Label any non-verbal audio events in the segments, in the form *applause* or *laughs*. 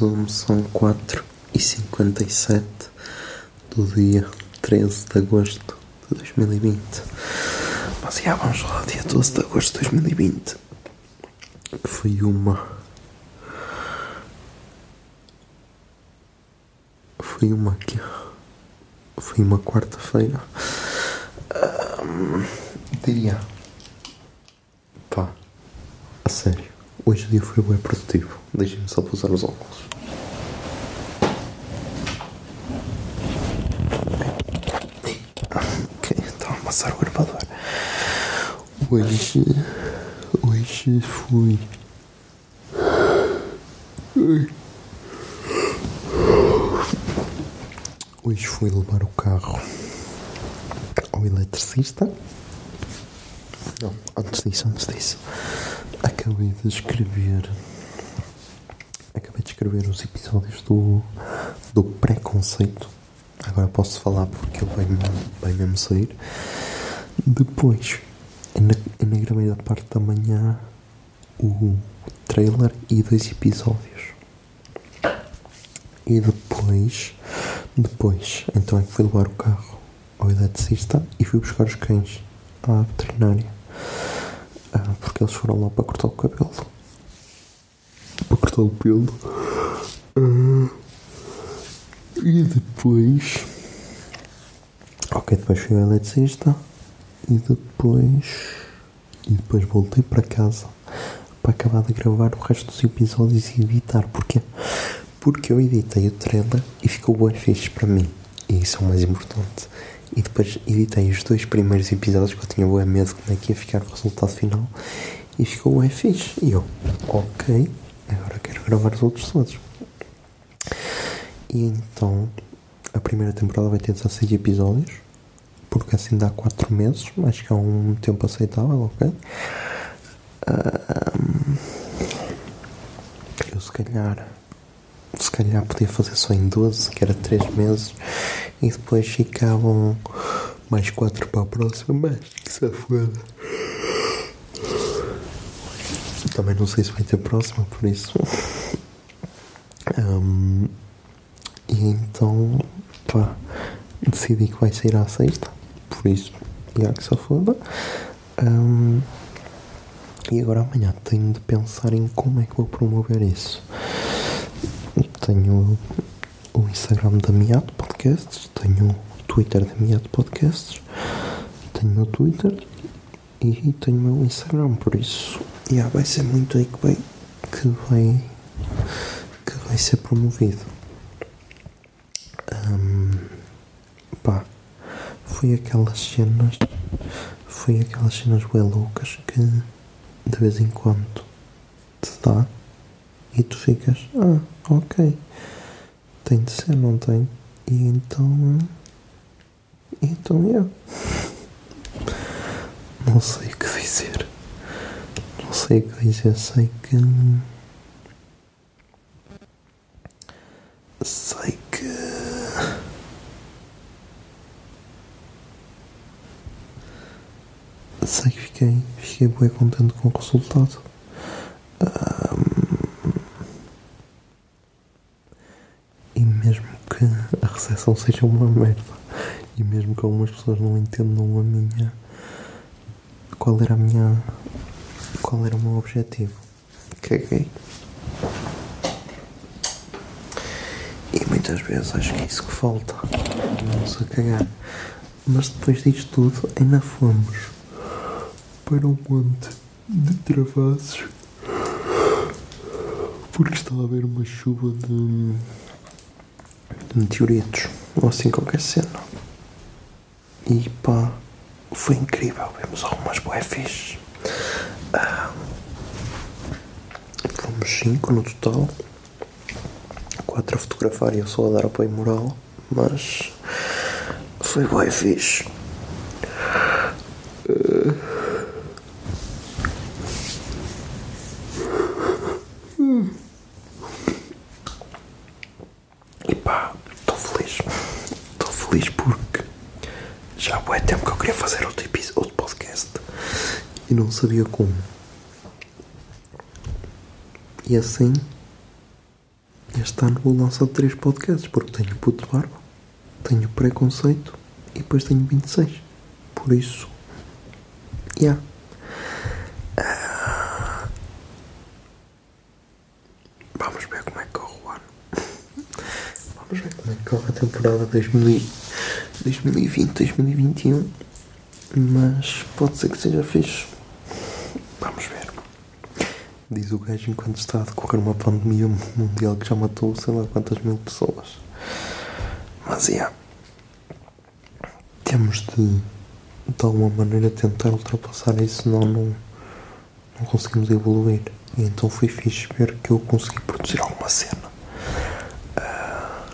Zoom, são 4 e 57 do dia 13 de agosto de 2020. Mas já vamos do dia 12 de agosto de 2020. Que foi uma. Foi uma que. Foi uma quarta-feira. Ahm, diria. Pá, a sério. Hoje o dia foi bem produtivo. Deixem-me só pousar os óculos. Ok, então a amassar o gravador. Hoje. Hoje fui. Hoje fui levar o carro ao eletricista. Não, antes disso, antes disso. Acabei de escrever. Acabei de escrever os episódios do, do preconceito. Agora posso falar porque ele vai, vai mesmo sair. Depois, ainda, ainda gravei da parte da manhã o trailer e dois episódios. E depois, depois, então é que fui levar o carro ao eletricista e fui buscar os cães à veterinária. Ah, porque eles foram lá para cortar o cabelo. Para cortar o pelo. Ah, e depois. Ok, depois fui ao eletricista. E depois. E depois voltei para casa para acabar de gravar o resto dos episódios e editar. Porquê? Porque eu editei o trailer e ficou bem fixe para mim. E isso é o mais importante. E depois editei os dois primeiros episódios que eu tinha bem medo como é que ia ficar o resultado final. E ficou bem fixe. E eu, ok, agora quero gravar os outros todos. E então, a primeira temporada vai ter 16 episódios. Porque assim dá 4 meses. Acho que é um tempo aceitável, ok? Ahm, eu se calhar calhar podia fazer só em 12, que era 3 meses, e depois ficavam mais 4 para a próxima, mas que se foda. Também não sei se vai ter próxima, por isso. Ahm, e então, pá, decidi que vai sair à sexta, por isso, já que se foda. Ahm, e agora amanhã tenho de pensar em como é que vou promover isso. Tenho o Instagram da Miato Podcasts, tenho o Twitter da Miato Podcasts, tenho o meu Twitter e tenho o meu Instagram, por isso yeah, vai ser muito aí que vai, que vai, que vai ser promovido. Ahm, pá, foi aquelas cenas, foi aquelas cenas bem loucas que de vez em quando te dá e tu ficas, ah, ok, tem de ser, não tem? E então, então eu não sei o que dizer, não sei o que dizer, sei que sei que sei que fiquei, fiquei bem contente com o resultado. Ahm, e mesmo que a recepção seja uma merda, e mesmo que algumas pessoas não entendam a minha. qual era a minha. qual era o meu objetivo, caguei. muitas vezes acho que é isso que falta. Vamos a cagar. Mas depois disto tudo, ainda fomos para um monte de travassos porque estava a haver uma chuva de, de meteoritos ou assim qualquer cena. E pá, foi incrível. Vimos algumas boé fixe. Ah, fomos cinco no total. Quatro a fotografar e eu só a dar apoio moral. Mas foi bué. E pá, estou feliz. Estou feliz porque já há tempo que eu queria fazer outro, outro podcast e não sabia como. E assim, este ano vou lançar três podcasts porque tenho puto de barba, tenho preconceito e depois tenho 26. Por isso, yeah. Ah, Vamos ver como é que corre o ano. *laughs* Vamos ver como é que corre a temporada 2020-2021. Mas pode ser que seja fixe. Vamos ver. Diz o gajo enquanto está a decorrer uma pandemia mundial que já matou sei lá quantas mil pessoas. Mas é. Temos de de alguma maneira tentar ultrapassar isso, senão não, não conseguimos evoluir. E então foi fixe ver que eu consegui produzir alguma cena. Ah,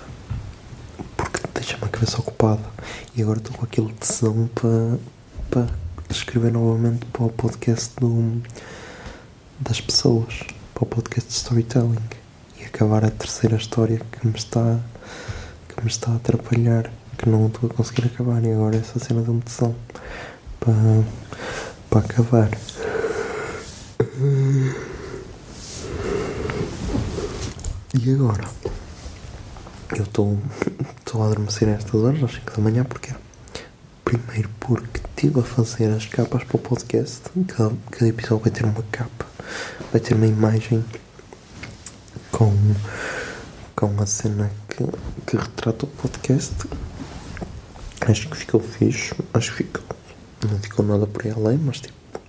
porque deixa-me a cabeça ocupada. E agora estou com aquele tesão para, para escrever novamente para o podcast do, das pessoas, para o podcast de storytelling. E acabar a terceira história que me está, que me está a atrapalhar, que não estou a conseguir acabar. E agora essa cena deu-me tesão para, para acabar. E agora? Eu estou estou a adormecer estas horas, às 5 da manhã, porque Primeiro porque estive a fazer as capas para o podcast. Cada, cada episódio vai ter uma capa, vai ter uma imagem com, com a cena que, que retrata o podcast. Acho que ficou fixe, acho que ficou. Não ficou nada por aí além, mas tipo,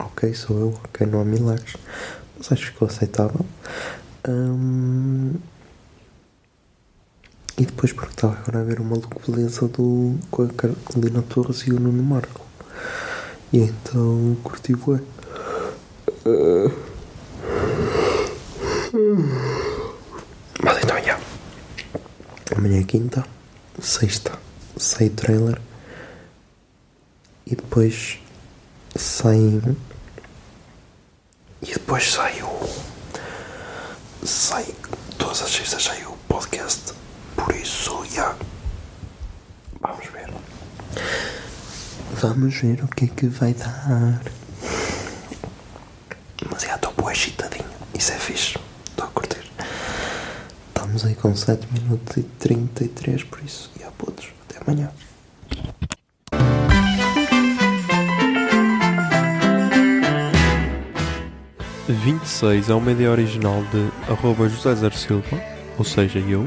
ok, sou eu, ok, não há milagres. Mas acho que ficou aceitável. Hum, e depois porque estava agora a ver o maluco beleza do, com a Carolina Torres e o Nuno Marco. E então curti bué. Mas então já. Amanhã é quinta, sexta, sai trailer e depois sai. E depois sai o. Sai. Todas as sextas sai o podcast. Por isso, já. Vamos ver. Vamos ver o que é que vai dar. Mas já estou boa excitadinho. Isso é fixe. Estou a curtir. Estamos aí com 7 minutos e 33, por isso. E a putos. Até amanhã. e 26 é uma ideia original de arroba José Zer Silva, ou seja, eu.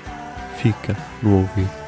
fica no ouvido.